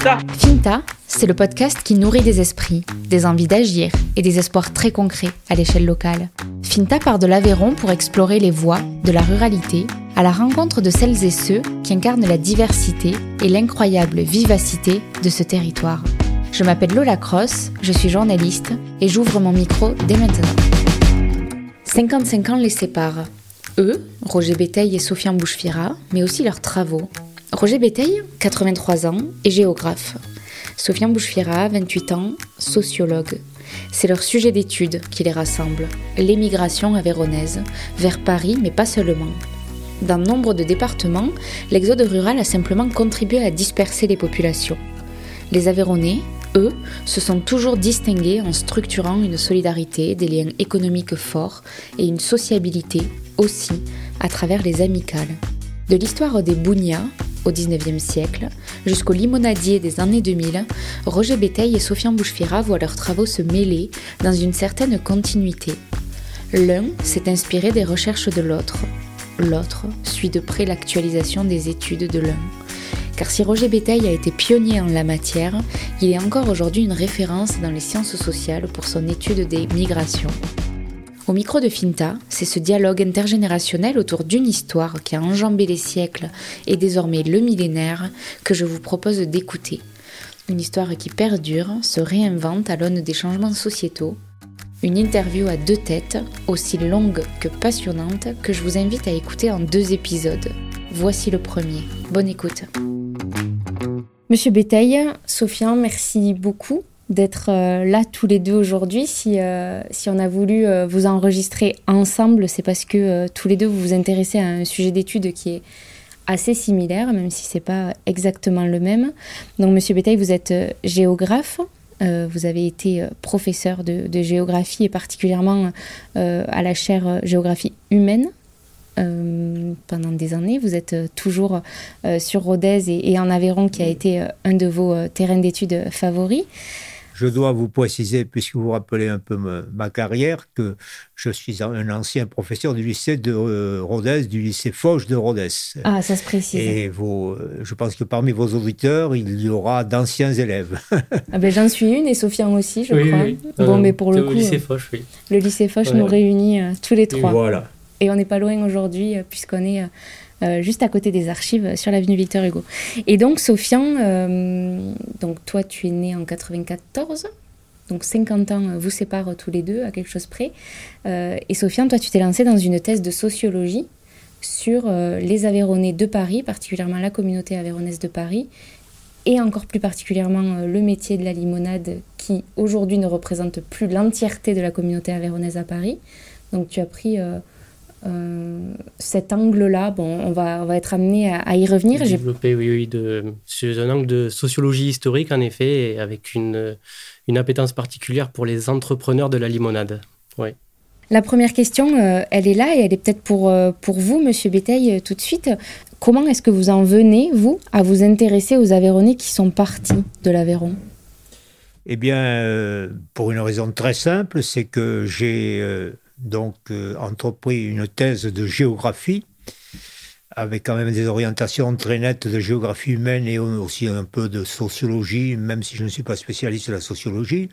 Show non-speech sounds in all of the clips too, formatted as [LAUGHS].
Finta c'est le podcast qui nourrit des esprits, des envies d'agir et des espoirs très concrets à l'échelle locale. Finta part de l'Aveyron pour explorer les voies de la ruralité à la rencontre de celles et ceux qui incarnent la diversité et l'incroyable vivacité de ce territoire. Je m'appelle Lola Cross, je suis journaliste et j'ouvre mon micro dès maintenant. 55 ans les séparent. Eux, Roger Béteil et Sofiane Bouchefira, mais aussi leurs travaux. Roger Béteil, 83 ans, est géographe. Sofiane Bouchefira, 28 ans, sociologue. C'est leur sujet d'étude qui les rassemble, l'émigration avéronaise, vers Paris, mais pas seulement. Dans nombre de départements, l'exode rural a simplement contribué à disperser les populations. Les Aveyronais, eux, se sont toujours distingués en structurant une solidarité, des liens économiques forts et une sociabilité aussi à travers les amicales. De l'histoire des Bougnats au XIXe siècle jusqu'au limonadier des années 2000, Roger Béteil et Sofiane Bouchefira voient leurs travaux se mêler dans une certaine continuité. L'un s'est inspiré des recherches de l'autre, l'autre suit de près l'actualisation des études de l'un. Car si Roger Béteil a été pionnier en la matière, il est encore aujourd'hui une référence dans les sciences sociales pour son étude des migrations. Au micro de Finta, c'est ce dialogue intergénérationnel autour d'une histoire qui a enjambé les siècles et désormais le millénaire que je vous propose d'écouter. Une histoire qui perdure, se réinvente à l'aune des changements sociétaux. Une interview à deux têtes, aussi longue que passionnante, que je vous invite à écouter en deux épisodes. Voici le premier. Bonne écoute. Monsieur Béteil, Sofiane, merci beaucoup d'être euh, là tous les deux aujourd'hui. Si, euh, si on a voulu euh, vous enregistrer ensemble, c'est parce que tous les deux vous vous intéressez à un sujet d'étude qui est assez similaire, même si c'est pas exactement le même. Donc, Monsieur Bétail, vous êtes géographe. vous avez été professeur de, géographie et particulièrement à la chaire géographie humaine pendant des années. Vous êtes toujours sur Rodez et, et, en Aveyron, qui a été un de vos terrains d'études favoris. Je dois vous préciser, puisque vous rappelez un peu ma, carrière, que je suis un ancien professeur du lycée de euh, Rodez, du lycée Foch de Rodez. Ah, ça se précise. Et vos, euh, je pense que parmi vos auditeurs, il y aura d'anciens élèves. ah ben, J'en suis une et Sofiane aussi, je crois. Oui. Bon, mais pour le coup. Le lycée Foch, oui. Le lycée Foch nous réunit tous les trois. Et voilà. Et on n'est pas loin aujourd'hui, puisqu'on est euh, juste à côté des archives euh, sur l'avenue Victor Hugo. Et donc, Sofiane, euh, donc toi, tu es né en 94. Donc 50 ans vous séparent tous les deux à quelque chose près. et Sofiane, toi, tu t'es lancé dans une thèse de sociologie sur les Aveyronais de Paris, particulièrement la communauté aveyronnaise de Paris, et encore plus particulièrement le métier de la limonade qui aujourd'hui ne représente plus l'entièreté de la communauté aveyronnaise à Paris. Donc tu as pris euh, cet angle-là, bon, on va, on va être amené à, y revenir. Développer, oui, oui, de, c'est un angle de sociologie historique, en effet, avec une, une appétence particulière pour les entrepreneurs de la limonade. Oui. La première question, euh, elle est là et elle est peut-être pour, euh, pour vous, Monsieur Béteil, tout de suite. Comment est-ce que vous en venez, vous, à vous intéresser aux Aveyronnais qui sont partis de l'Aveyron? Eh bien, pour une raison très simple, c'est que j'ai donc euh, entrepris une thèse de géographie avec quand même des orientations très nettes de géographie humaine et aussi un peu de sociologie, même si je ne suis pas spécialiste de la sociologie.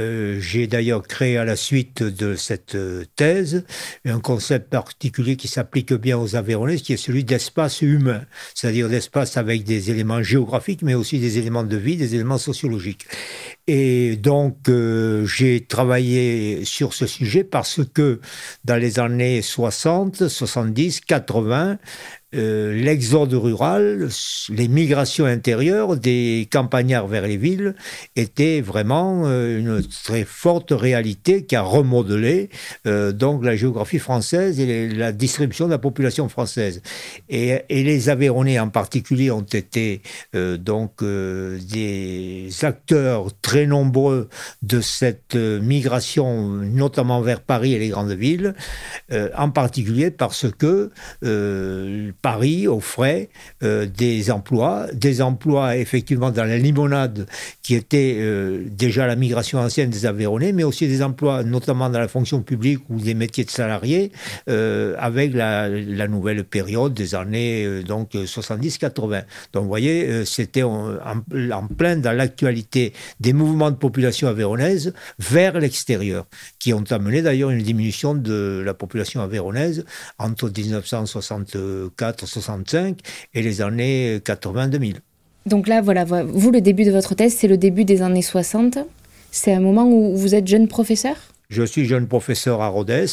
Euh, j'ai d'ailleurs créé à la suite de cette euh, thèse un concept particulier qui s'applique bien aux Aveyronais, qui est celui d'espace humain, c'est-à-dire d'espace avec des éléments géographiques, mais aussi des éléments de vie, des éléments sociologiques. Et donc, euh, j'ai travaillé sur ce sujet parce que dans les années 60, 70, 80, euh, l'exode rural, les migrations intérieures des campagnards vers les villes étaient vraiment euh, une très forte réalité qui a remodelé euh, donc la géographie française et la distribution de la population française. Et, et les Aveyronais en particulier ont été donc des acteurs très nombreux de cette migration, notamment vers Paris et les grandes villes, en particulier parce que Paris offrait euh, des emplois, des emplois effectivement dans la limonade qui était euh, déjà la migration ancienne des Aveyronais, mais aussi des emplois notamment dans la fonction publique ou des métiers de salariés avec la, nouvelle période des années donc 70-80. Donc vous voyez, c'était en, en, plein dans l'actualité des mouvements de population aveyronnaise vers l'extérieur, qui ont amené d'ailleurs une diminution de la population aveyronnaise entre 1964-65 et les années 80-2000. Donc là, voilà, vous, le début de votre thèse, c'est le début des années 60. C'est un moment où vous êtes jeune professeur? Je suis jeune professeur à Rhodes,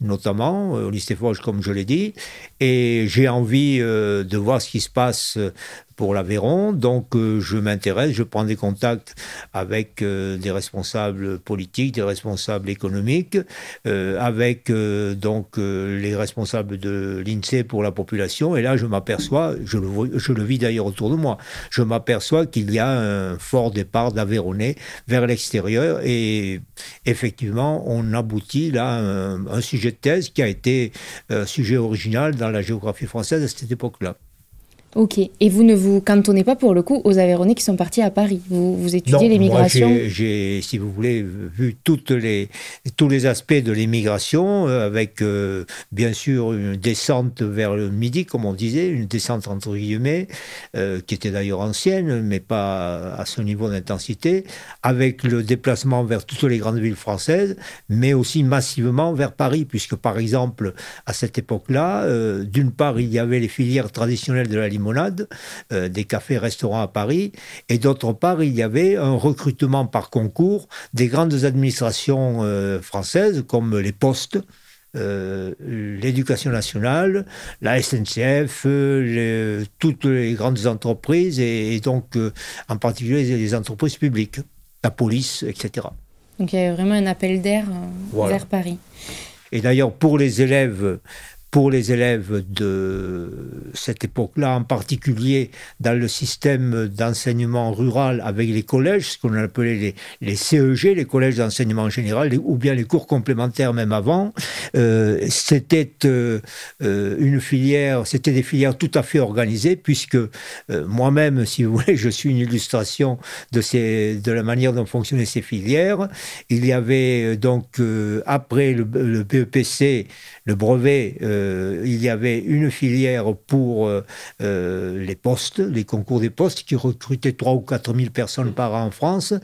notamment, euh, au lycée Foch, comme je l'ai dit, et j'ai envie euh, de voir ce qui se passe pour l'Aveyron. Donc, euh, je m'intéresse, je prends des contacts avec euh, des responsables politiques, des responsables économiques, euh, avec donc les responsables de l'INSEE pour la population. Et là, je m'aperçois, je le, je le vis d'ailleurs autour de moi, je m'aperçois qu'il y a un fort départ d'Aveyronnais vers l'extérieur. Et effectivement, on aboutit là à un, sujet de thèse qui a été un sujet original dans la géographie française à cette époque-là. Ok. Et vous ne vous cantonnez pas pour le coup aux Aveyronais qui sont partis à Paris. Vous, vous étudiez l'immigration. J'ai, si vous voulez, vu toutes les, tous les aspects de l'immigration, euh, avec euh, bien sûr une descente vers le midi, comme on disait, une descente entre guillemets, euh, qui était d'ailleurs ancienne, mais pas à ce niveau d'intensité, avec le déplacement vers toutes les grandes villes françaises, mais aussi massivement vers Paris, puisque par exemple, à cette époque-là, d'une part, il y avait les filières traditionnelles de euh, des cafés-restaurants à Paris, et d'autre part, il y avait un recrutement par concours des grandes administrations euh, françaises comme les postes. Euh, l'éducation nationale, la SNCF, toutes les grandes entreprises et, donc en particulier les entreprises publiques, la police, etc. Donc il y a vraiment un appel d'air vers Paris. Et d'ailleurs pour les élèves pour les élèves de cette époque-là, en particulier dans le système d'enseignement rural avec les collèges, ce qu'on appelait les, CEG, les collèges d'enseignement général, ou bien les cours complémentaires même avant, euh, c'était euh, euh, une filière, c'était des filières tout à fait organisées, puisque moi-même, si vous voulez, je suis une illustration de, la manière dont fonctionnaient ces filières. Il y avait donc, après le, le BEPC, le brevet, il y avait une filière pour euh, euh, les postes, les concours des postes, qui recrutaient 3 ou 4 000 personnes par an en France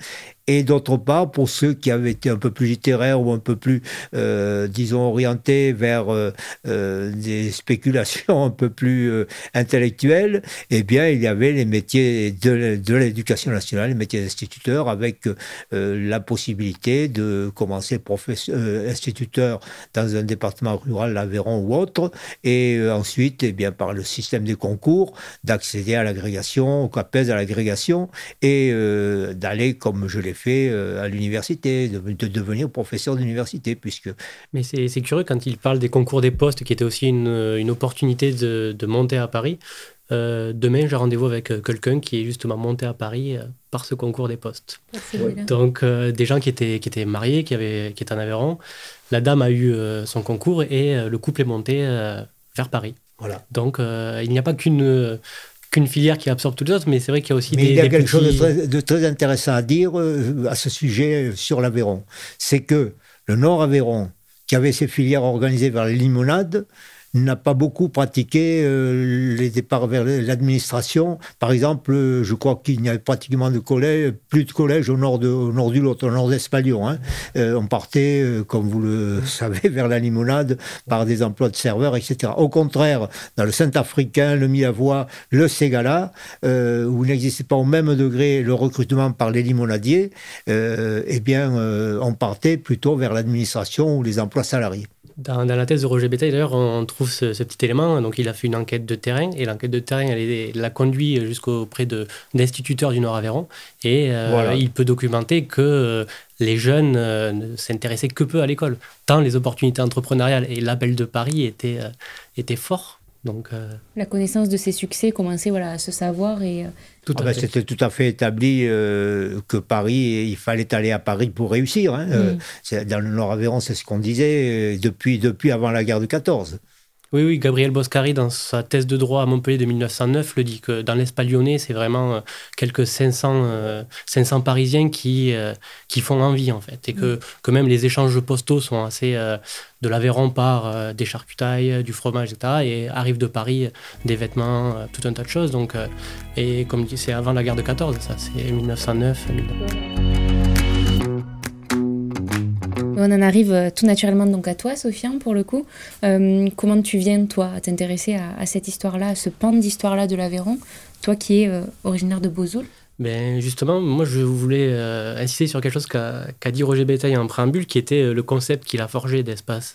et d'autre part pour ceux qui avaient été un peu plus littéraires ou un peu plus, euh, disons, orientés vers euh, euh, des spéculations [LAUGHS] un peu plus intellectuelles, eh bien, il y avait les métiers de, l'éducation nationale, les métiers d'instituteur, avec la possibilité de commencer professeur, instituteur dans un département rural, l'Aveyron ou autre, et ensuite, eh bien, par le système des concours, d'accéder à l'agrégation, au CAPES, à l'agrégation, et d'aller, comme je l'ai fait euh, à l'université, de, devenir professeur d'université. Puisque... Mais c'est curieux quand il parle des concours des postes, qui était aussi une, une opportunité de, de, monter à Paris. Euh, demain, j'ai rendez-vous avec euh, quelqu'un qui est justement monté à Paris par ce concours des postes. Donc, des gens qui étaient, qui étaient mariés, qui, avaient, qui étaient en Aveyron. La dame a eu son concours et le couple est monté vers Paris. Voilà. Donc, il n'y a pas qu'une qu'une filière qui absorbe toutes les autres, mais c'est vrai qu'il y a aussi mais des. Il y a quelque chose de très, intéressant à dire euh, à ce sujet sur l'Aveyron. C'est que le Nord Aveyron, qui avait ses filières organisées vers les limonades, n'a pas beaucoup pratiqué euh, les départs vers l'administration. Par exemple, euh, je crois qu'il n'y avait pratiquement de collège, plus de collèges au nord, du Lot, au nord d'Espalion. Hein. Euh, on partait, comme vous le [LAUGHS] savez, vers la limonade par des emplois de serveurs, etc. Au contraire, dans le Saint-Africain, le Milavois, le Ségala, où il n'existait pas au même degré le recrutement par les limonadiers, eh bien, on partait plutôt vers l'administration ou les emplois salariés. Dans, la thèse de Roger Bétail, d'ailleurs, on trouve ce, petit élément. Donc, il a fait une enquête de terrain et l'enquête de terrain, elle l'a conduit jusqu'auprès d'instituteurs du Nord-Aveyron. Et euh, il peut documenter que euh, les jeunes euh, ne s'intéressaient que peu à l'école, tant les opportunités entrepreneuriales et l'appel de Paris étaient, étaient forts. Donc, La connaissance de ses succès commençait voilà, à se savoir et ah ben, c'était tout à fait établi euh, que Paris, il fallait aller à Paris pour réussir. Hein. Euh, dans le Nord-Aveyron, c'est ce qu'on disait euh, depuis, depuis avant la guerre de 14. Oui, oui, Gabriel Boscari, dans sa thèse de droit à Montpellier de 1909, le dit que dans lyonnais, c'est vraiment euh, quelques 500, 500 euh, Parisiens qui, euh, qui font envie, en fait. Et que, mm. que même les échanges postaux sont assez. de l'Aveyron par des charcutailles, du fromage, etc. Et arrivent de Paris des vêtements, tout un tas de choses. Donc, et comme dit, c'est avant la guerre de 14, ça, c'est 1909. On en arrive euh, tout naturellement donc à toi, Sofiane, pour le coup. Euh, comment tu viens, toi, à t'intéresser à, cette histoire-là, à ce pan d'histoire-là de l'Aveyron, toi qui es euh, originaire de Bozoul ben justement, moi je voulais insister sur quelque chose qu'a dit Roger Bétail en préambule, qui était le concept qu'il a forgé d'espace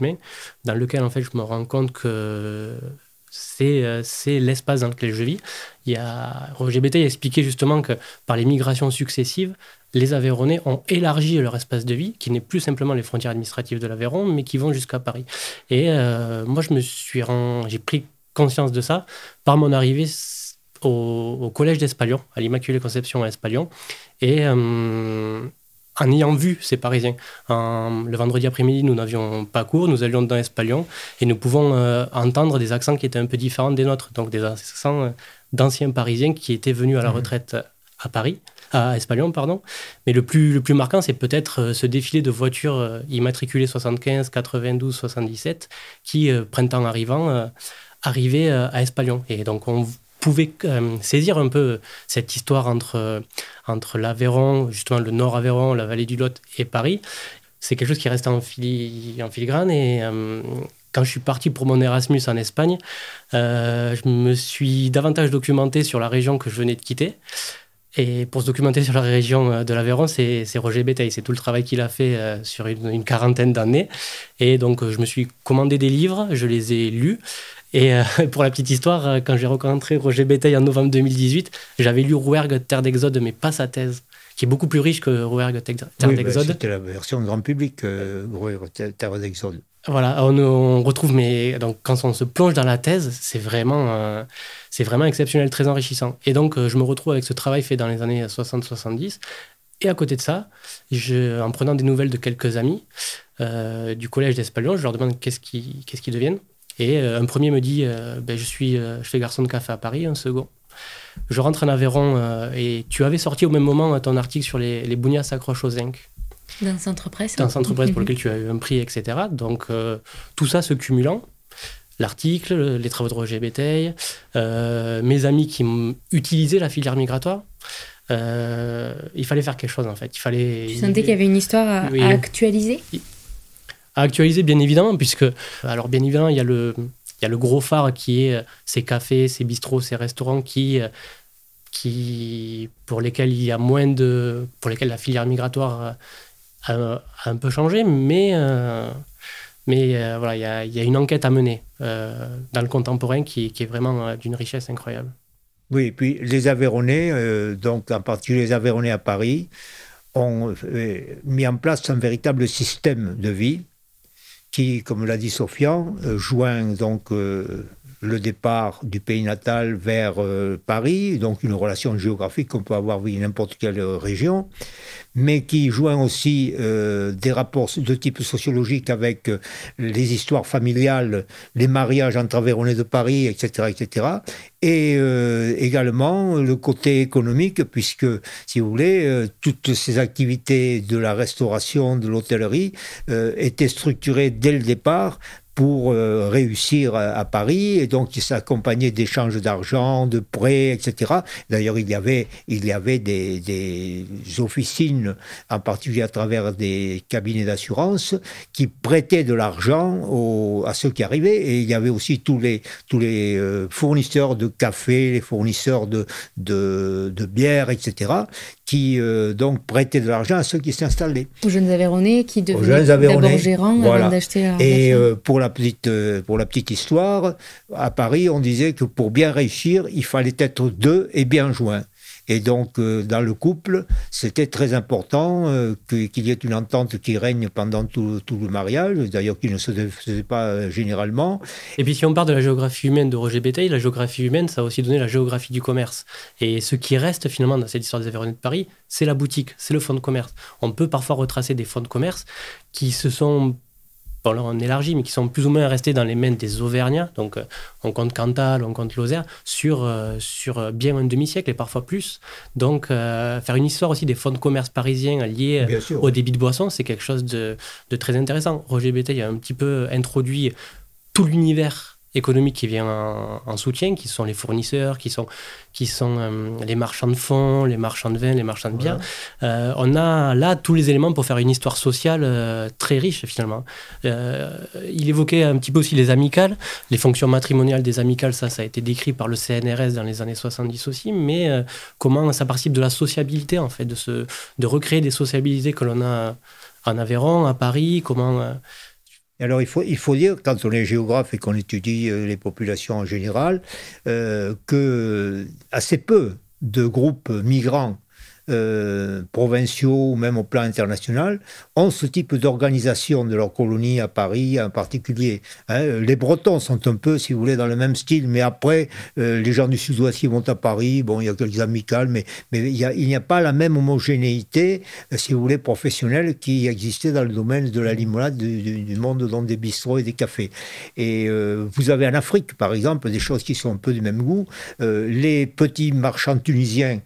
humain, dans lequel en fait je me rends compte que c'est l'espace dans lequel je vis. Il y a, Roger Bétail a expliqué justement que par les migrations successives, les Aveyronnais ont élargi leur espace de vie, qui n'est plus simplement les frontières administratives de l'Aveyron, mais qui vont jusqu'à Paris. Et euh, moi, je me suis j'ai pris conscience de ça par mon arrivée au, collège d'Espalion, à l'Immaculée Conception à Espalion, et euh, en ayant vu ces Parisiens. le vendredi après-midi, nous n'avions pas cours, nous allions dans Espalion, et nous pouvons euh, entendre des accents qui étaient un peu différents des nôtres, donc des accents d'anciens Parisiens qui étaient venus à la mmh. retraite à Paris à Espalion, pardon. Mais le plus, le plus marquant, c'est peut-être euh, ce défilé de voitures euh, immatriculées 75, 92, 77 qui, euh, printemps arrivant, arrivaient à Espalion. Et donc, on pouvait saisir un peu cette histoire entre, entre l'Aveyron, justement le Nord Aveyron, la vallée du Lot et Paris. C'est quelque chose qui reste en, en filigrane. Et quand je suis parti pour mon Erasmus en Espagne, je me suis davantage documenté sur la région que je venais de quitter. Et pour se documenter sur la région euh, de l'Aveyron, c'est Roger Bétail. C'est tout le travail qu'il a fait euh, sur une, quarantaine d'années. Et donc, euh, je me suis commandé des livres, je les ai lus. Et [LAUGHS] pour la petite histoire, quand j'ai rencontré Roger Bétail en novembre 2018, j'avais lu Rouergue, Terre d'Exode, mais pas sa thèse, qui est beaucoup plus riche que Rouergue, Terre oui, d'Exode. C'était la version grand public, Rouergue, Terre d'Exode. Voilà, on, retrouve, mais donc quand on se plonge dans la thèse, c'est vraiment, euh, c'est vraiment exceptionnel, très enrichissant. Et donc, euh, je me retrouve avec ce travail fait dans les années 60-70. Et à côté de ça, en prenant des nouvelles de quelques amis euh, du collège d'Espalion, je leur demande qu'est-ce qu'ils qu'est-ce qu'ils deviennent. Et un premier me dit ben, je, suis, je fais garçon de café à Paris, un second. Je rentre en Aveyron et tu avais sorti au même moment ton article sur les, les bougnas s'accrochent aux zinc. D'un centre presse. D'un centre presse pour [LAUGHS] lequel tu as eu un prix, etc. Donc, euh, tout ça se cumulant, l'article, les travaux de Roger Béteil, euh, mes amis qui utilisaient la filière migratoire, euh, il fallait faire quelque chose en fait. Il fallait, tu sentais qu'il y avait une histoire à, actualiser? À actualiser, bien évidemment, puisque, alors bien évidemment, il y a le, il y a le gros phare qui est ces cafés, ces bistrots, ces restaurants qui, qui, pour lesquels il y a moins de, pour lesquels la filière migratoire un peu changé, mais, euh, mais euh, voilà, il y a, une enquête à mener euh, dans le contemporain qui, est vraiment d'une richesse incroyable. Oui, et puis les Aveyronnais, donc en particulier les Aveyronnais à Paris, ont mis en place un véritable système de vie qui, comme l'a dit Sofian, joint donc le départ du pays natal vers Paris, donc une relation géographique qu'on peut avoir dans n'importe quelle région, mais qui joint aussi euh, des rapports de type sociologique avec euh, les histoires familiales, les mariages entre Aveyronais de Paris, etc., etc. Et euh, également le côté économique, puisque, si vous voulez, toutes ces activités de la restauration, de l'hôtellerie étaient structurées dès le départ pour euh, réussir à, Paris. Et donc, il s'accompagnait d'échanges d'argent, de prêts, etc. D'ailleurs, il y avait, il y avait des, des, officines, en particulier à travers des cabinets d'assurance, qui prêtaient de l'argent à ceux qui arrivaient. Et il y avait aussi tous les, tous les euh, fournisseurs de café, les fournisseurs de, de, de bière, etc., qui euh, donc prêtaient de l'argent à ceux qui s'installaient. Aux jeunes Aveyronais qui devenaient d'abord gérants avant d'acheter leur Et euh, pour, la petite, euh, pour la petite histoire, à Paris, on disait que pour bien réussir, il fallait être deux et bien joints. Et donc, euh, dans le couple, c'était très important euh, qu'il y ait une entente qui règne pendant tout, le mariage, d'ailleurs qui ne se faisait pas généralement. Et puis, si on parle de la géographie humaine de Roger Béteil, la géographie humaine, ça a aussi donné la géographie du commerce. Et ce qui reste finalement dans cette histoire des Aveyronais de Paris, c'est la boutique, c'est le fonds de commerce. On peut parfois retracer des fonds de commerce qui se sont bon là on élargit, mais qui sont plus ou moins restés dans les mains des Auvergnats, donc on compte Cantal, on compte Lozère, sur, sur bien un demi-siècle et parfois plus. Donc faire une histoire aussi des fonds de commerce parisiens liés au débit de boissons, c'est quelque chose de, de, très intéressant. Roger Béteil a un petit peu introduit tout l'univers économique qui vient en, soutien, qui sont les fournisseurs, qui sont, qui sont euh, les marchands de fonds, les marchands de vin, les marchands de biens. Euh, on a là tous les éléments pour faire une histoire sociale euh, très riche finalement. il évoquait un petit peu aussi les amicales, les fonctions matrimoniales des amicales, ça, ça a été décrit par le CNRS dans les années 70 aussi, mais comment ça participe de la sociabilité en fait, de, se, de recréer des sociabilités que l'on a en Aveyron, à Paris, comment alors il faut, il faut dire, quand on est géographe et qu'on étudie euh, les populations en général, euh, que assez peu de groupes migrants euh, provinciaux ou même au plan international ont ce type d'organisation de leur colonie à Paris en particulier. Hein. les Bretons sont un peu, si vous voulez, dans le même style, mais après, euh, les gens du sud-ouest vont à Paris, bon, il y a quelques amicales, mais, mais il n'y a, pas la même homogénéité, euh, si vous voulez, professionnelle qui existait dans le domaine de la limonade, du, monde dans des bistrots et des cafés. Et vous avez en Afrique, par exemple, des choses qui sont un peu du même goût. les petits marchands tunisiens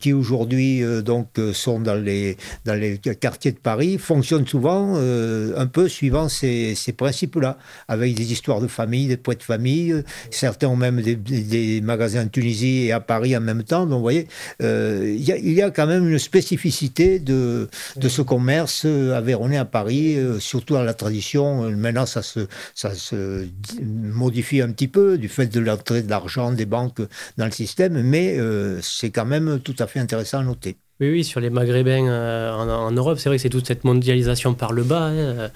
qui aujourd'hui euh, donc, euh, sont dans les, dans les quartiers de Paris fonctionnent souvent euh, un peu suivant ces, ces principes-là, avec des histoires de famille, des poètes de famille. Certains ont même des, magasins en Tunisie et à Paris en même temps. Donc, vous voyez, il y, a, y, a quand même une spécificité de, de ce commerce avéronné à Paris, surtout dans la tradition. Maintenant, ça se, ça se modifie un petit peu du fait de l'entrée de l'argent des banques dans le système, mais c'est quand même tout à fait intéressant à noter. Oui, oui, sur les Maghrébins euh, en, Europe, c'est vrai que c'est toute cette mondialisation par le bas. Hein, euh,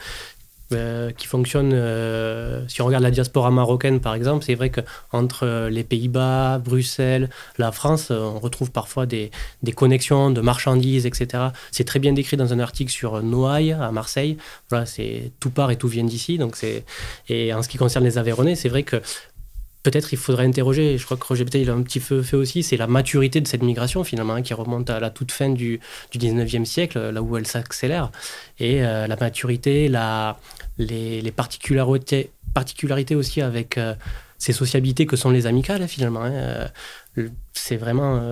euh, qui fonctionne. si on regarde la diaspora marocaine, par exemple, c'est vrai qu'entre les Pays-Bas, Bruxelles, la France, on retrouve parfois des, connexions de marchandises, etc. C'est très bien décrit dans un article sur Noailles, à Marseille. Voilà, c'est tout part et tout vient d'ici. Donc c'est et en ce qui concerne les Aveyronais, c'est vrai que peut-être il faudrait interroger, je crois que Roger Béteil a un petit peu fait aussi, c'est la maturité de cette migration finalement, hein, qui remonte à la toute fin du, du 19e siècle, là où elle s'accélère. Et euh, la maturité, les, particularités, aussi avec euh, ces sociabilités que sont les amicales hein, finalement. Hein, euh, c'est vraiment.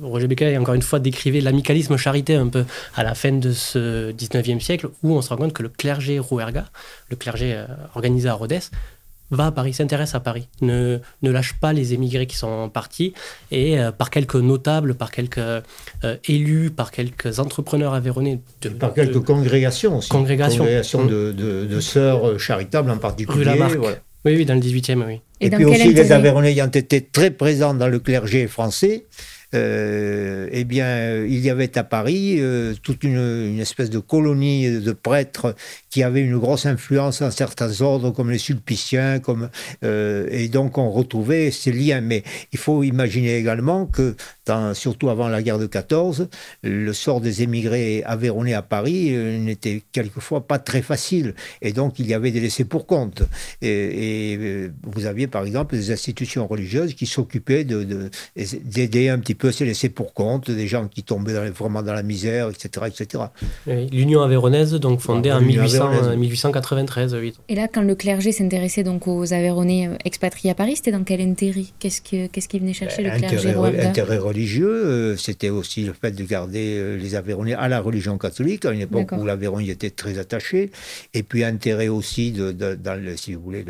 Roger Béteil, encore une fois, décrivait l'amicalisme charité un peu à la fin de ce 19e siècle, où on se rend compte que le clergé rouerga, le clergé organisé à Rhodes, va à Paris, s'intéresse à Paris, ne, ne, lâche pas les émigrés qui sont partis, et euh, par quelques notables, par quelques euh, élus, par quelques entrepreneurs aveyronnais. par quelques congrégations aussi. Congrégations. Mmh. de, de, sœurs euh, charitables en particulier. Rue Oui, oui, dans le 18e, oui. Et, puis aussi les Aveyronnais ayant été très présents dans le clergé français, euh, eh bien, il y avait à Paris euh, toute une, une, espèce de colonie de prêtres qui avaient une grosse influence dans certains ordres, comme les sulpiciens, comme, euh, et donc on retrouvait ces liens. Mais il faut imaginer également que, dans, surtout avant la guerre de 14, le sort des émigrés aveyronnais à Paris euh, n'était quelquefois pas très facile, et donc il y avait des laissés pour compte. Et, et euh, vous aviez par exemple des institutions religieuses qui s'occupaient d'aider de, de, un petit peu peu laissé pour compte, des gens qui tombaient vraiment dans la misère, etc. etc. L'Union avéronaise, donc fondée en 1800, 1893. Oui. Et là, quand le clergé s'intéressait donc aux Aveyronais euh, expatriés à Paris, c'était dans quel intérêt? Qu'est-ce qu'il ce qu venait chercher, le clergé Intérêt, intérêt religieux, euh, c'était aussi le fait de garder euh, les Aveyronais à la religion catholique, à une époque où l'Aveyron y était très attaché. Et puis intérêt aussi, de, dans le, si vous voulez,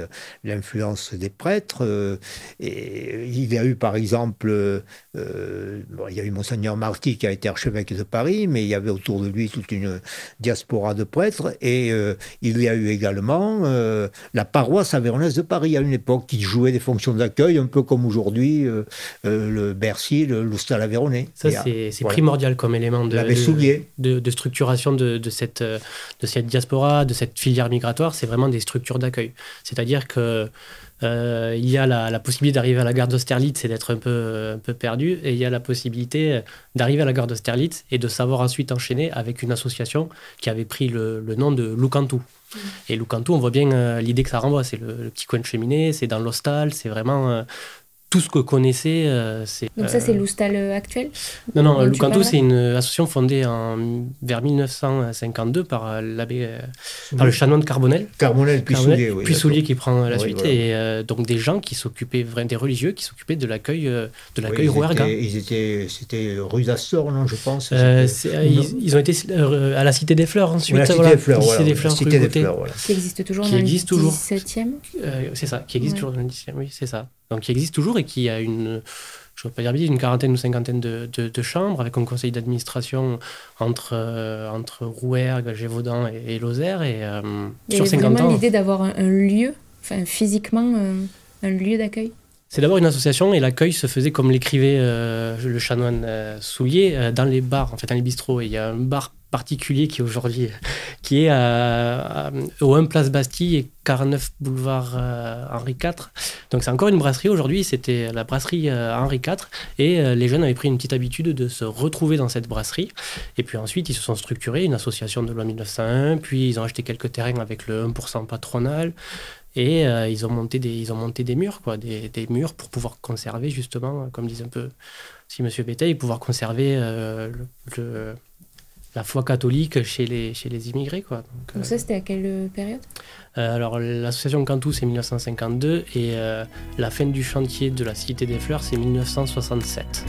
l'influence des prêtres. et il y a eu, par exemple, il y a eu Monseigneur Marty qui a été archevêque de Paris, mais il y avait autour de lui toute une diaspora de prêtres. Et euh, il y a eu également euh, la paroisse avéronaise de Paris à une époque qui jouait des fonctions d'accueil, un peu comme aujourd'hui euh, le Bercy, l'Oustal avéronais. Ça, c'est primordial comme élément de, de, de, structuration de, de, cette, de cette diaspora, de cette filière migratoire. C'est vraiment des structures d'accueil. C'est-à-dire que euh, il y a la, possibilité d'arriver à la gare d'Austerlitz et d'être un peu, un peu perdu. Et il y a la possibilité d'arriver à la gare d'Austerlitz et de savoir ensuite enchaîner avec une association qui avait pris le, nom de Lucantou. Mmh. Et Lucantou, on voit bien euh, l'idée que ça renvoie. C'est le, petit coin de cheminée, c'est dans l'hostal, c'est vraiment. Euh, tout ce que connaissait. Euh, c'est, Donc ça, c'est l'Oustal actuel Non, non, Loucanto, c'est une association fondée en, vers 1952 par, l'abbé, par le chanoine de Carbonel. Carbonel, puis Soulier, oui, Puis Soulier qui prend la suite. Et donc des gens qui s'occupaient, des religieux qui s'occupaient de l'accueil, de l'accueil oui, ils, étaient, c'était rue d'Assor, non, je pense ils, ont été à la Cité des Fleurs ensuite. La Cité des Fleurs, Cité des Fleurs, Cité des Fleurs voilà. Qui existe toujours qui dans existe le toujours. 17e C'est ça, qui existe toujours dans le 17e, oui, c'est ça donc qui existe toujours et qui a une, je ne pas dire une quarantaine ou cinquantaine de, de, chambres avec un conseil d'administration entre, euh, entre Rouergue, Gévaudan et, et Lozère. Et, euh, sur 50 vraiment l'idée d'avoir un, lieu, enfin, physiquement, euh, un lieu d'accueil c'est d'abord une association et l'accueil se faisait comme l'écrivait le chanoine Soulier dans les bars, en fait, dans les bistrots. il y a un bar particulier qui est aujourd'hui, qui est à, au 1 Place Bastille et 49 boulevard euh, Henri IV. Donc c'est encore une brasserie aujourd'hui, c'était la brasserie euh, Henri IV et euh, les jeunes avaient pris une petite habitude de se retrouver dans cette brasserie. Et puis ensuite ils se sont structurés, une association de loi 1901, puis ils ont acheté quelques terrains avec le 1% patronal. Et ils, ont monté des, ils ont monté des murs, quoi, des, des, murs pour pouvoir conserver justement, comme disait un peu si Monsieur pouvoir conserver le la foi catholique chez les, chez les immigrés. Quoi. Donc, ça, c'était à quelle période? Euh, Alors, l'association Cantou, c'est 1952 et euh, la fin du chantier de la Cité des Fleurs, c'est 1967.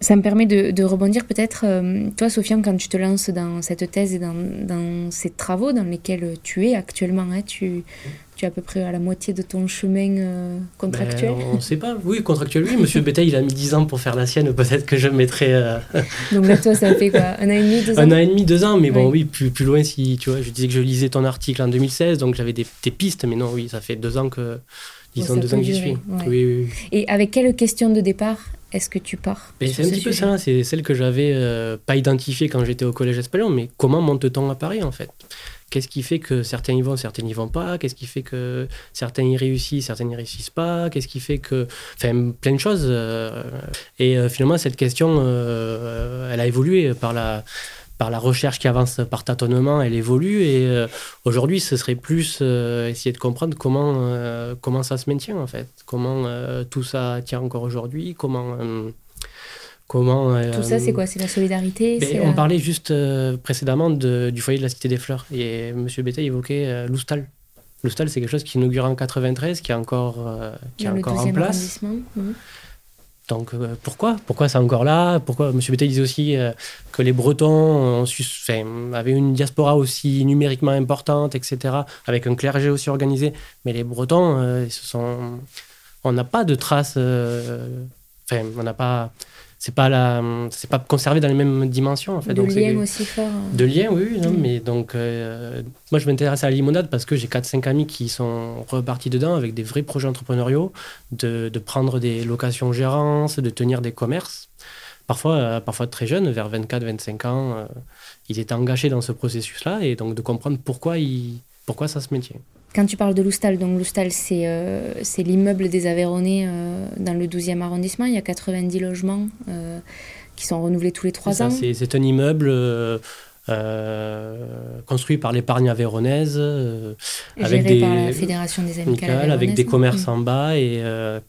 Ça me permet de, rebondir peut-être, euh, toi Sofiane, quand tu te lances dans cette thèse et dans, dans ces travaux dans lesquels tu es actuellement, hein, tu, tu es à peu près à la moitié de ton chemin euh, contractuel ben, On ne sait pas. Oui, contractuel, oui. Monsieur Bétail, il a mis 10 ans pour faire la sienne. Peut-être que je mettrai. Euh, [LAUGHS] Donc là, toi, ça fait quoi Un an et demi, deux ans? Un an et demi, deux ans. Mais bon, oui, plus, plus loin, si tu vois, je disais que je lisais ton article en 2016, donc j'avais des, pistes. Mais non, oui, ça fait deux ans que. Disons deux ans que j'y suis. Oui, oui, Et avec quelle question de départ est-ce que tu pars C'est un petit peu ça, c'est celle que j'avais euh, pas identifiée quand j'étais au collège espagnol, mais comment monte-t-on à Paris en fait? Qu'est-ce qui fait que certains y vont, certains n'y vont pas? Qu'est-ce qui fait que certains y réussissent, certains n'y réussissent pas? Qu'est-ce qui fait que... Enfin, plein de choses. Euh, et euh, finalement, cette question, euh, elle a évolué par la, par la recherche qui avance par tâtonnement, elle évolue. Et aujourd'hui, ce serait plus essayer de comprendre comment, comment ça se maintient, en fait. Comment tout ça tient encore aujourd'hui, comment... Comment, Tout ça, c'est quoi? C'est la solidarité? Ben, On parlait juste euh, précédemment de, du foyer de la Cité des Fleurs. Et M. Bétail évoquait euh, l'Oustal. L'Oustal, c'est quelque chose qui inaugure en 93, qui est encore, euh, qui est encore en place. Donc pourquoi? Pourquoi c'est encore là? Pourquoi M. Bétail disait aussi que les Bretons ont avaient une diaspora aussi numériquement importante, etc., avec un clergé aussi organisé. Mais les Bretons, ils se sont... on n'a pas de traces. Enfin, on n'a pas c'est pas la c'est pas conservé dans les mêmes dimensions en fait de liens aussi fort hein. de liens oui non, mais donc euh, moi je m'intéresse à la limonade parce que j'ai 4 5 amis qui sont repartis dedans avec des vrais projets entrepreneuriaux de, de prendre des locations gérances de tenir des commerces. Parfois euh, parfois très jeunes vers 24 25 ans euh, ils étaient engagés dans ce processus là et donc de comprendre pourquoi ils pourquoi ça se maintient quand tu parles de l'Oustal, donc l'Oustal, c'est euh, l'immeuble des Aveyronnais euh, dans le 12e arrondissement. Il y a 90 logements euh, qui sont renouvelés tous les trois ans. C'est un immeuble euh, construit par l'épargne avéronaise, euh, avec des, par la Fédération des Amicales avec des commerces mm. en bas et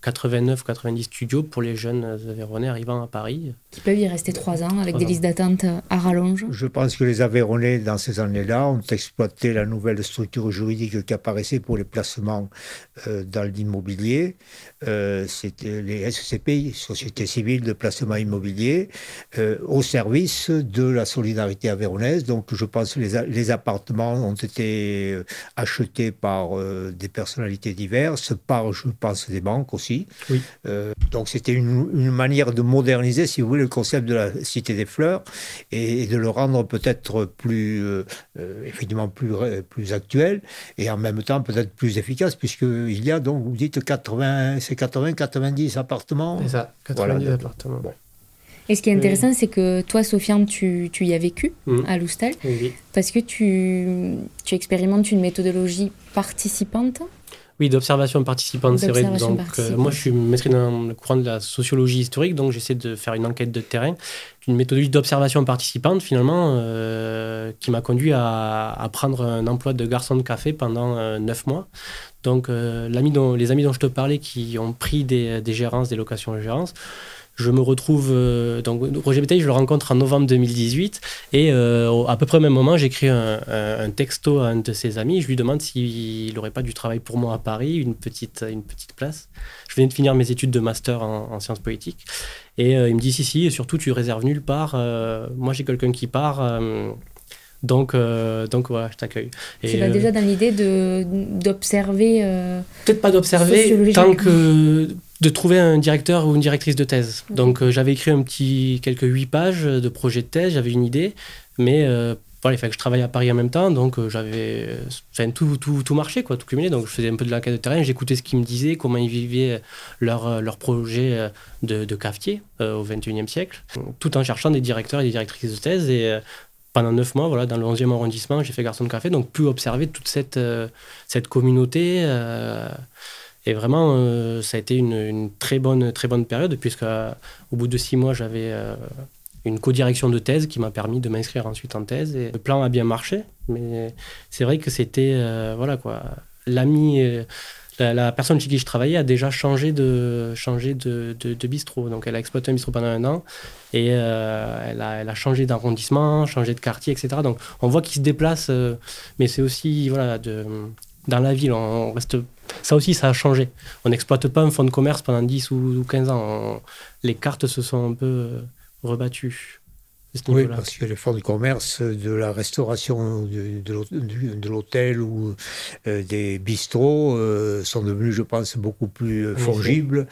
89-90 euh, studios pour les jeunes Aveyronais arrivant à Paris. Qui peuvent y rester trois ans avec des listes d'attente à rallonge. Je pense que les Aveyronais, dans ces années-là, ont exploité la nouvelle structure juridique qui apparaissait pour les placements dans l'immobilier. C'était les SCPI, Société civile de placement immobilier, au service de la solidarité aveyronnaise donc, je pense que les, appartements ont été euh, achetés par euh, des personnalités diverses, par, je pense, des banques aussi. Oui. Euh, donc, c'était une, manière de moderniser, si vous voulez, le concept de la Cité des Fleurs et, de le rendre peut-être plus, effectivement, plus, plus actuel et en même temps peut-être plus efficace, puisqu'il y a donc, vous dites 80, c'est 80, 90 appartements. C'est ça, 90 appartements. Et ce qui est intéressant, c'est que toi, Sofiane, tu, tu y as vécu mm. à Loustal, parce que tu, tu expérimentes une méthodologie participante. Oui, d'observation participante, c'est vrai. Donc, euh, moi, je suis maître dans le courant de la sociologie historique, donc j'essaie de faire une enquête de terrain, une méthodologie d'observation participante, finalement, euh, qui m'a conduit à, prendre un emploi de garçon de café pendant euh, neuf mois. Donc, l'ami dont, les amis dont je te parlais qui ont pris des, des gérances, des locations de gérance, je me retrouve. Euh, donc, Roger Bétail, je le rencontre en novembre 2018. Et euh, à peu près au même moment, j'écris un, un, texto à un de ses amis. Je lui demande s'il n'aurait pas du travail pour moi à Paris, une petite, une petite place. Je venais de finir mes études de master en, sciences politiques. Et euh, il me dit si, si, et surtout, tu réserves nulle part. moi, j'ai quelqu'un qui part. Donc, donc voilà, je t'accueille. Tu vas déjà dans l'idée d'observer. Peut-être pas d'observer, tant que de trouver un directeur ou une directrice de thèse. Donc euh, j'avais écrit un petit quelques huit pages de projet de thèse, j'avais une idée, mais euh, voilà, il fallait que je travaille à Paris en même temps, donc euh, j'avais enfin, tout, tout, tout marché, quoi, tout cumulé. Donc je faisais un peu de l'enquête de terrain, j'écoutais ce qu'ils me disaient, comment ils vivaient leur, leur projet de, de cafetier au XXIe siècle, tout en cherchant des directeurs et des directrices de thèse. Et pendant neuf mois, voilà, dans le 11e arrondissement, j'ai fait garçon de café, donc pu observer toute cette, cette communauté. Et vraiment, euh, ça a été une, très, bonne, très bonne période, puisque euh, au bout de six mois, j'avais euh, une co-direction de thèse qui m'a permis de m'inscrire ensuite en thèse. Le plan a bien marché, mais c'est vrai que c'était, voilà quoi, l'ami, la, personne chez qui je travaillais a déjà changé de, changé de, bistrot. Donc elle a exploité un bistrot pendant un an et elle, a, elle, a, changé d'arrondissement, changé de quartier, etc. Donc on voit qu'il se déplace, mais c'est aussi, voilà, de, dans la ville, on reste ça aussi, ça a changé. On n'exploite pas un fonds de commerce pendant 10 ou 15 ans. les cartes se sont un peu euh, rebattues oui, parce que les fonds de commerce de la restauration de, de l'hôtel ou euh, des bistrots euh, sont devenus, je pense, beaucoup plus euh, fongibles,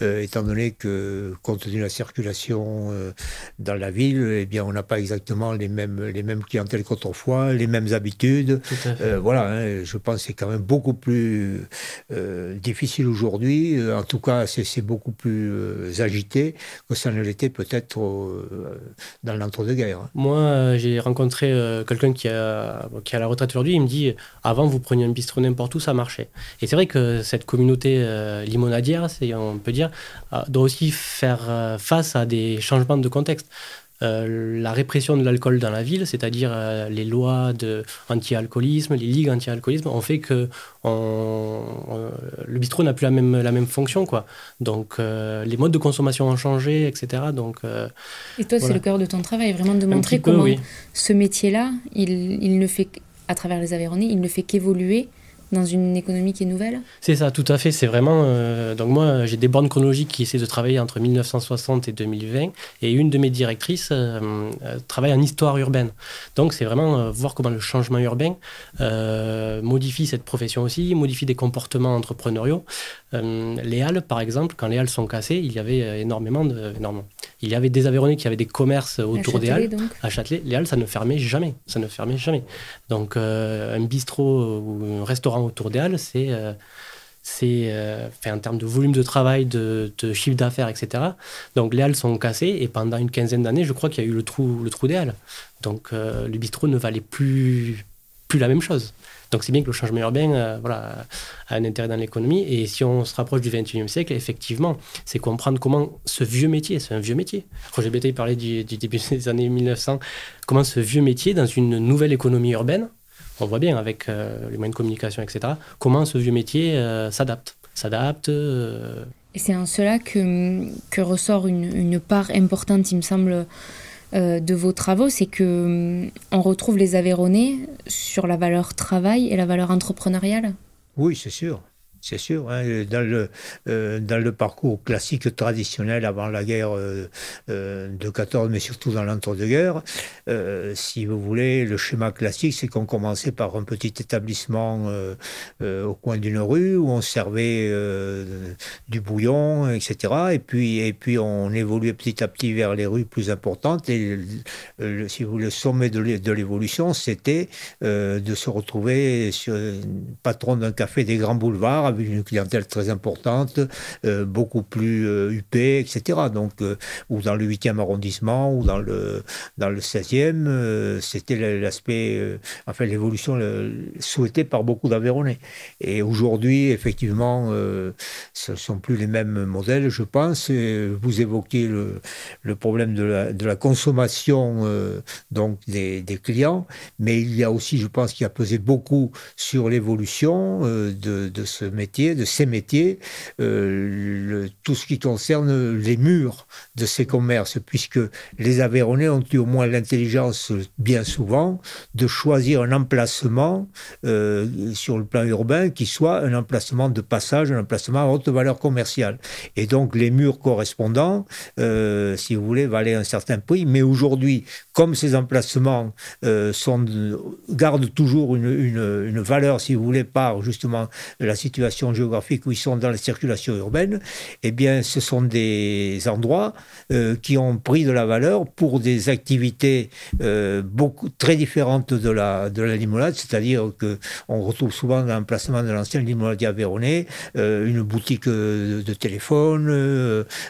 étant donné que, compte tenu de la circulation dans la ville, eh bien, on n'a pas exactement les mêmes, les mêmes clientèles qu'autrefois, les mêmes habitudes. voilà, hein, je pense que c'est quand même beaucoup plus difficile aujourd'hui. En tout cas, c'est beaucoup plus agité que ça ne l'était peut-être dans Hein. Moi, euh, j'ai rencontré euh, quelqu'un qui, a, qui a la retraite aujourd'hui. Il me dit avant, vous preniez un bistrot n'importe où, ça marchait. Et c'est vrai que cette communauté euh, limonadière, on peut dire, doit aussi faire face à des changements de contexte. Euh, la répression de l'alcool dans la ville, c'est-à-dire euh, les lois de anti-alcoolisme, les ligues anti-alcoolisme, ont fait que le bistrot n'a plus la même, la même fonction. Quoi. Donc euh, les modes de consommation ont changé, etc. Donc, Et toi, c'est le cœur de ton travail, vraiment de montrer comment ce métier-là, il, il ne fait, à travers les Aveyronais, il ne fait qu'évoluer dans une économie qui est nouvelle C'est ça, tout à fait. C'est vraiment. Euh, donc, moi, j'ai des bornes chronologiques qui essaient de travailler entre 1960 et 2020. Et une de mes directrices euh, euh, travaille en histoire urbaine. Donc, c'est vraiment voir comment le changement urbain modifie cette profession aussi, modifie des comportements entrepreneuriaux. les halles, par exemple, quand les halles sont cassées, il y avait énormément de. Énormément. Il y avait des Aveyronnais qui avaient des commerces autour des halles. À Châtelet, les halles, ça ne fermait jamais. Ça ne fermait jamais. Donc, un bistrot ou un restaurant autour des halles, c'est euh, c'est euh, en termes de volume de travail, de, chiffre d'affaires, etc. Donc les halles sont cassées et pendant une quinzaine d'années, je crois qu'il y a eu le trou, le trou des halles. Donc euh, le bistrot ne valait plus, plus la même chose. Donc c'est bien que le changement urbain voilà, a un intérêt dans l'économie. Et si on se rapproche du 21e siècle, effectivement, c'est comprendre comment ce vieux métier, c'est un vieux métier. Roger Bétail parlait du, du début des années 1900, comment ce vieux métier, dans une nouvelle économie urbaine, on voit bien avec euh, les moyens de communication, etc., comment ce vieux métier euh, s'adapte. S'adapte. Euh. Et c'est en cela que, que ressort une, part importante, il me semble, de vos travaux, c'est que on retrouve les Aveyronais sur la valeur travail et la valeur entrepreneuriale? Oui, c'est sûr c'est sûr. Hein, dans, le, euh, dans le parcours classique traditionnel avant la guerre euh, euh, de 14, mais surtout dans l'entre-deux-guerres, si vous voulez, le schéma classique, c'est qu'on commençait par un petit établissement au coin d'une rue où on servait du bouillon, etc. Et puis, et puis on évoluait petit à petit vers les rues plus importantes. Et si vous le sommet de l'évolution, c'était de se retrouver sur, patron d'un café des grands boulevards avec une clientèle très importante, beaucoup plus huppée, etc. Donc, ou dans le 8e arrondissement, ou dans le, dans le 16e, c'était l'aspect, enfin l'évolution souhaitée par beaucoup d'Aveyronais. Et aujourd'hui, effectivement, ce ne sont plus les mêmes modèles, je pense. vous évoquez le, problème de la, consommation donc des, clients, mais il y a aussi, je pense, qui a pesé beaucoup sur l'évolution euh, de, de, ce métier, de ces métiers, euh, tout ce qui concerne les murs de ces commerces, puisque les Aveyronais ont eu au moins l'intelligence, bien souvent, de choisir un emplacement euh, sur le plan urbain qui soit un emplacement de passage, un emplacement à haute valeur commerciale. Et donc les murs correspondants, si vous voulez, valaient un certain prix, mais aujourd'hui, comme ces emplacements gardent toujours une, valeur, si vous voulez, par justement la situation géographique où ils sont dans la circulation urbaine, eh bien, ce sont des endroits euh, qui ont pris de la valeur pour des activités euh, beaucoup, très différentes de la, de la limonade, c'est-à-dire qu'on retrouve souvent dans l'emplacement de l'ancien limonadier Véronais euh, une boutique de, téléphone,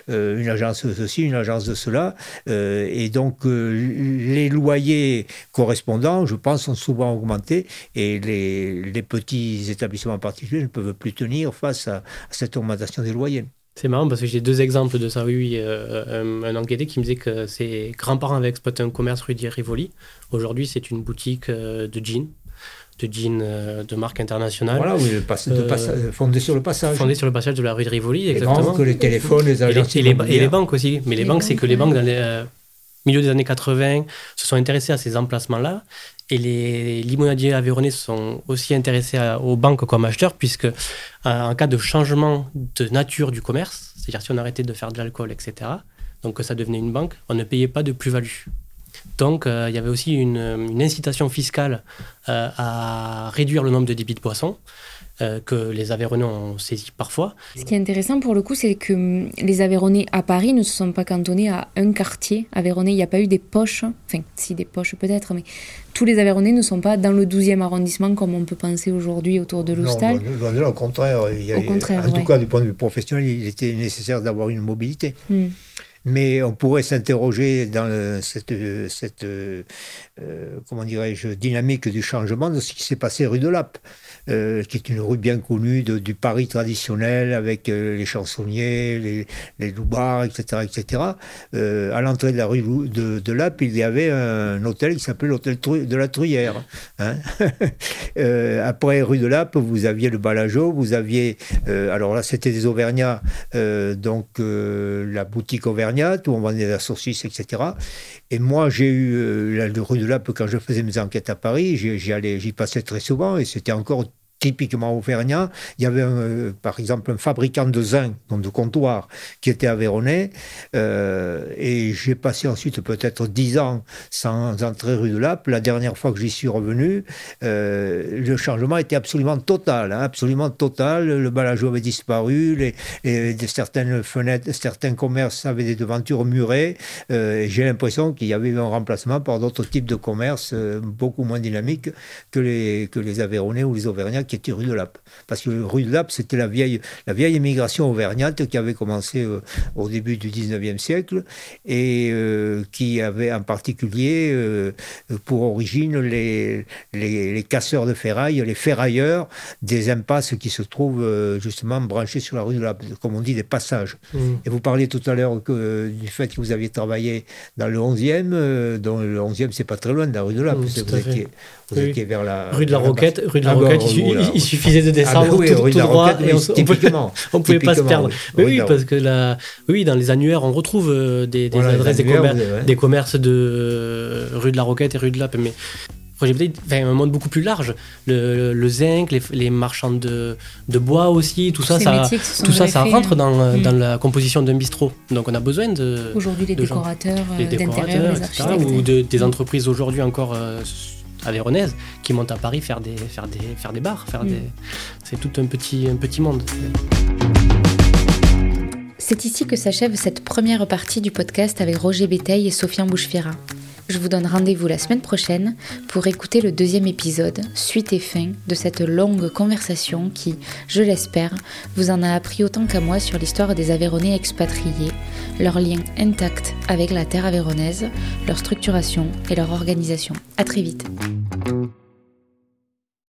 une agence de ceci, une agence de cela, et donc les loyers correspondants, je pense, sont souvent augmentés et les, petits établissements particuliers ne peuvent plus tenir face à, cette augmentation des loyers. C'est marrant parce que j'ai deux exemples de ça. Oui, oui euh, un, enquêté qui me disait que ses grands-parents avaient exploité un commerce rue Rivoli. Aujourd'hui, c'est une boutique euh, de jeans, de jeans euh, de marque internationale. Voilà, oui, fondé sur le passage. Fondé sur le passage de la rue de Rivoli, exactement. Les banques, les téléphones, les agences et les, banques aussi. Mais les, banques, c'est que les banques, dans les milieu des années 80, se sont intéressés à ces emplacements-là. Et les limonadiers aveyronnais sont aussi intéressés aux banques comme acheteurs, puisque euh, en cas de changement de nature du commerce, c'est-à-dire si on arrêtait de faire de l'alcool, etc., donc que ça devenait une banque, on ne payait pas de plus-value. Donc euh, il y avait aussi une, incitation fiscale euh, à réduire le nombre de débits de boissons. Euh, que les Aveyronais ont saisi parfois. Ce qui est intéressant pour le coup, c'est que hum, les Aveyronais à Paris ne se sont pas cantonnés à un quartier Aveyronais. Il n'y a pas eu des poches, enfin, si des poches peut-être, mais tous les Aveyronais ne sont pas dans le 12e arrondissement comme on peut penser aujourd'hui autour de Loustal. Non, au contraire. Il au contraire, en tout cas, du point de vue professionnel, il était nécessaire d'avoir une mobilité. Hmm. Mais on pourrait s'interroger dans cette, euh, dirais-je, dynamique du changement de ce qui s'est passé rue de Lappe. Euh, qui est une rue bien connue du Paris traditionnel avec euh, les chansonniers, les, les etc. etc. Euh, à l'entrée de la rue de, de Lappe, il y avait un hôtel qui s'appelait l'hôtel de la Truyère. Hein [LAUGHS] euh, après rue de Lappe, vous aviez le Balageau, vous aviez, alors là c'était des Auvergnats, donc la boutique Où on vendait la saucisse, etc. Et moi, j'ai eu la rue de Lappe quand je faisais mes enquêtes à Paris, j'y passais très souvent et c'était encore typiquement auvergnat. Il y avait, euh, par exemple, un fabricant de zinc, donc de comptoir, qui était aveyronais. Euh, et j'ai passé ensuite peut-être dix ans sans entrer rue de Lappe. La dernière fois que j'y suis revenu, euh, le changement était absolument total, hein, absolument total. Le balageau avait disparu, certaines fenêtres, certains commerces avaient des devantures murées. j'ai l'impression qu'il y avait eu un remplacement par d'autres types de commerces beaucoup moins dynamiques que les, que les ou les Auvergnats qui était rue de Lappe. Parce que rue de Lappe, c'était la vieille, la vieille immigration auvergnate qui avait commencé euh, au début du 19e siècle et euh, qui avait en particulier euh, pour origine les, les, casseurs de ferraille, les ferrailleurs des impasses qui se trouvent justement branchés sur la rue de Lappe, comme on dit, des passages. Mmh. Et vous parliez tout à l'heure du fait que vous aviez travaillé dans le 11e, dont le 11e, c'est pas très loin de la rue de Lappe. Mmh, vous, étiez, vous étiez vers la... Rue de la Roquette, rue de la ah Roquette, il suffisait de ah, descendre ah tout, droit et on, ne [LAUGHS] pouvait, pas se perdre. oui, parce que là, oui, dans les annuaires, on retrouve euh, des, adresses des, commerces, des, commerces de euh, rue de la Roquette et rue de Lappe, mais j'ai peut-être un monde beaucoup plus large. Le, zinc, les, marchands de, de, bois aussi, tout ça, ça, tout ça, ça rentre dans, euh, mm. dans la composition d'un bistrot. Donc on a besoin de. Aujourd'hui, les, décorateurs, les décorateurs, etc. Ou de, des entreprises aujourd'hui encore avéronnaise qui montent à Paris faire des, faire des, faire des bars. Faire mm. des... C'est tout un petit, un petit monde. C'est ici que s'achève cette première partie du podcast avec Roger Béteil et Sofiane Bouchefira. Je vous donne rendez-vous la semaine prochaine pour écouter le deuxième épisode, suite et fin de cette longue conversation qui, je l'espère, vous en a appris autant qu'à moi sur l'histoire des Aveyronais expatriés, leur lien intact avec la terre aveyronnaise, leur structuration et leur organisation. À très vite.